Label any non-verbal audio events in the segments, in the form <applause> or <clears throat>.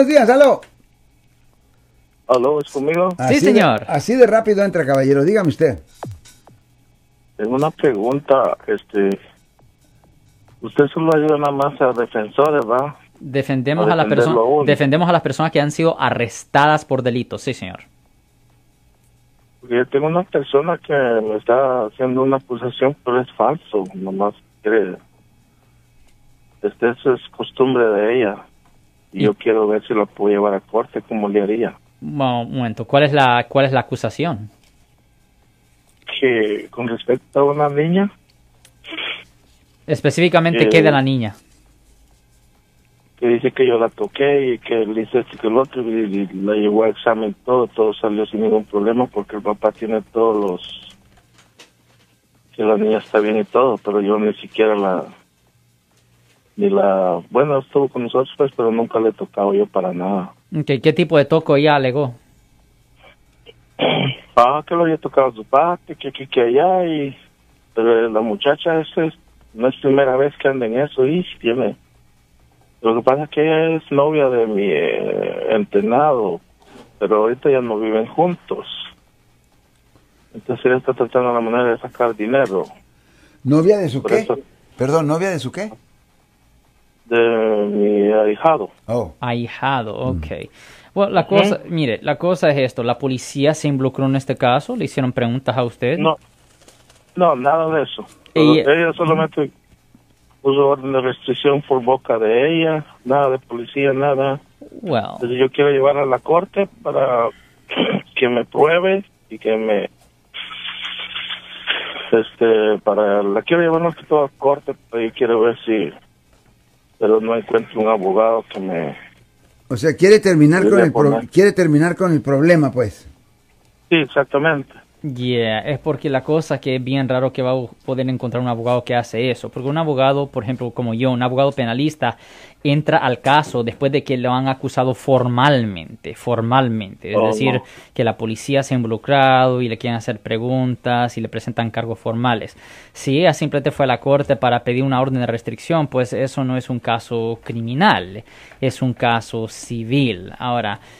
buenos días, aló. ¿Aló, es conmigo? Así Sí, señor. de- así de rápido entra, caballero, dígame usted. Tengo una pregunta, este... Usted solo ayuda nada más a defensores, ¿va? Defendemos A a, las personas defendemos a las personas que han sido arrestadas por delitos, sí, señor. Porque yo tengo una persona que me está haciendo una acusación, pero es falso, nomás quiere... Este, eso es costumbre de ella. Y yo quiero ver si lo puedo llevar a corte, como le haría. Un momento, ¿cuál es la cuál es la acusación? Que con respecto a una niña, Específicamente, Eh, ¿qué de la niña? que dice que yo la toqué y que le hice esto y que el otro y, y la llevó a examen todo, todo salió sin ningún problema porque el papá tiene todos los que la niña está bien y todo, pero yo ni siquiera la ni la bueno estuvo con nosotros pues pero nunca le he tocado yo para nada. Ok, ¿Qué tipo de toco ella alegó? <clears throat> Ah, que lo había tocado a su parte, que aquí, que allá y pero la muchacha esa es, no es primera vez que anda en eso y tiene Lo que pasa es que ella es novia de mi eh, entrenado, pero ahorita ya no viven juntos. Entonces ella está tratando la manera de sacar dinero ¿Novia de su Por qué? eso. Perdón, ¿novia de su qué? De mi ahijado. Oh, Ahijado, ok. Bueno, la cosa, mire, la cosa es esto, la policía se involucró en este caso, le hicieron preguntas a usted. No, no, nada de eso. Ella- ella solamente puso orden de restricción por boca de ella, nada de policía, nada. Well, Entonces yo quiero llevarla a la corte para <clears throat> que me pruebe y que me este para la quiero llevar más que todo a corte pero yo quiero ver si pero no encuentro un abogado que me o sea, quiere terminar con el pro- quiere terminar con el problema, pues. sí exactamente Yeah, es porque la cosa que es bien raro que va a poder encontrar un abogado que hace eso. Porque un abogado, por ejemplo, como yo, un abogado penalista, entra al caso después de que lo han acusado formalmente, formalmente. Es Oh, decir, no. que la policía se ha involucrado y le quieren hacer preguntas y le presentan cargos formales. Si ella simplemente fue a la corte para pedir una orden de restricción, pues eso no es un caso criminal, es un caso civil. Ahora,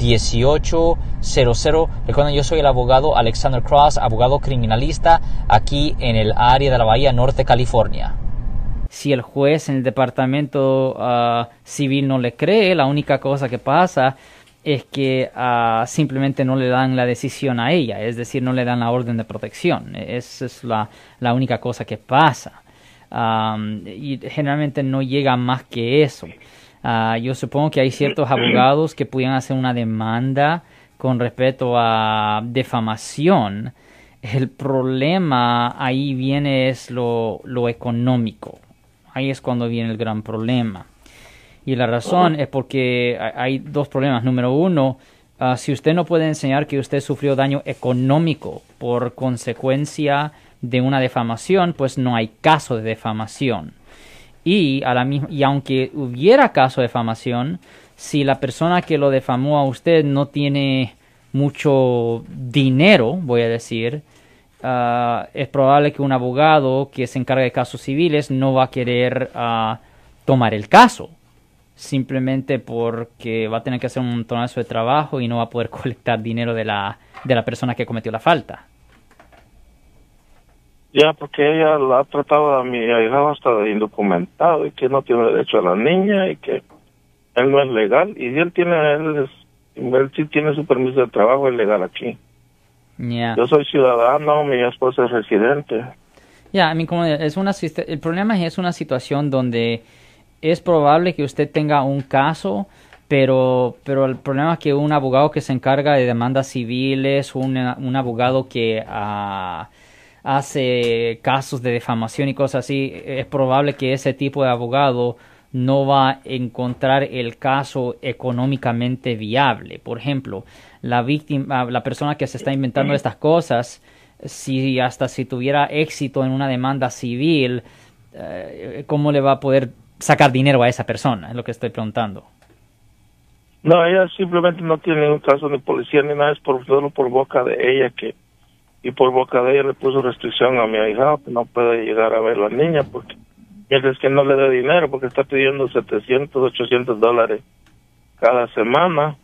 1-800-530-1800. Recuerden, yo soy el abogado Alexander Cross, abogado criminalista aquí en el área de la Bahía Norte, California. Si el juez en el departamento ah, civil no le cree, la única cosa que pasa es que ah, simplemente no le dan la decisión a ella, es decir, no le dan la orden de protección. Esa es la, la única cosa que pasa. Y generalmente no llega más que eso. Ah, yo supongo que hay ciertos abogados que pudieran hacer una demanda con respecto a defamación. El problema ahí viene es lo, lo económico. Ahí es cuando viene el gran problema. Y la razón es porque hay- dos problemas. Número uno, ah, si usted no puede enseñar que usted sufrió daño económico por consecuencia de una defamación, pues no hay caso de defamación. Y, a la misma, y aunque hubiera caso de defamación, si la persona que lo defamó a usted no tiene mucho dinero, voy a decir, ah, es probable que un abogado que se encarga de casos civiles no va a querer ah, tomar el caso. Simplemente porque va a tener que hacer un montonazo de trabajo y no va a poder <laughs> colectar dinero de la, de la persona que cometió la falta. Ya porque ella la ha tratado a mi ahijado hasta de indocumentado y que no tiene derecho a la niña y que él no es legal. Y él tiene él, es- él sí tiene su permiso de trabajo es legal aquí. Yeah. yo soy ciudadano mi esposa es residente. Ya, como es una el problema es una situación donde es probable que usted tenga un caso, pero pero el problema es que un abogado que se encarga de demandas civiles, un, un abogado que ah, hace casos de defamación y cosas así, es probable que ese tipo de abogado no va a encontrar el caso económicamente viable. Por ejemplo, la víctima, la persona que se está inventando estas cosas, si hasta si tuviera éxito en una demanda civil, eh, ¿cómo le va a poder sacar dinero a esa persona? Es lo que estoy preguntando. No, ella simplemente no tiene ningún caso ni policía ni nada, es por solo por boca de ella que y por boca de ella le puso restricción a mi hija, que no puede llegar a ver a la niña porque mientras que no le dé dinero porque está pidiendo 700, 800 dólares cada semana.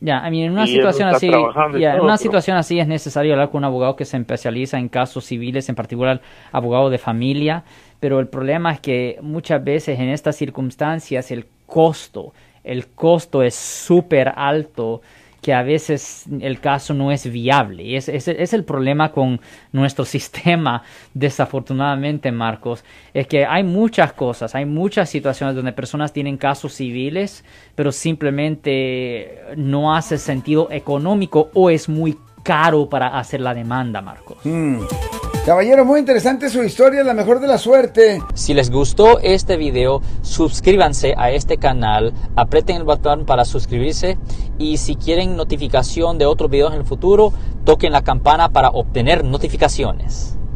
Ya, en una situación así, en una situación así es necesario hablar con un abogado que se especializa en casos civiles, en particular abogado de familia, pero el problema es que muchas veces en estas circunstancias el costo el costo es súper alto que a veces el caso no es viable. Y es, es, el problema con nuestro <laughs> sistema, desafortunadamente, Marcos, es que hay muchas cosas, hay muchas situaciones donde personas tienen casos civiles, pero simplemente no hace sentido económico o es muy caro para hacer la demanda, Marcos. Mm. Caballero, muy interesante su historia, la mejor de la suerte. Si les gustó este video, suscríbanse a este canal, aprieten el botón para suscribirse y si quieren notificación de otros videos en el futuro, toquen la campana para obtener notificaciones.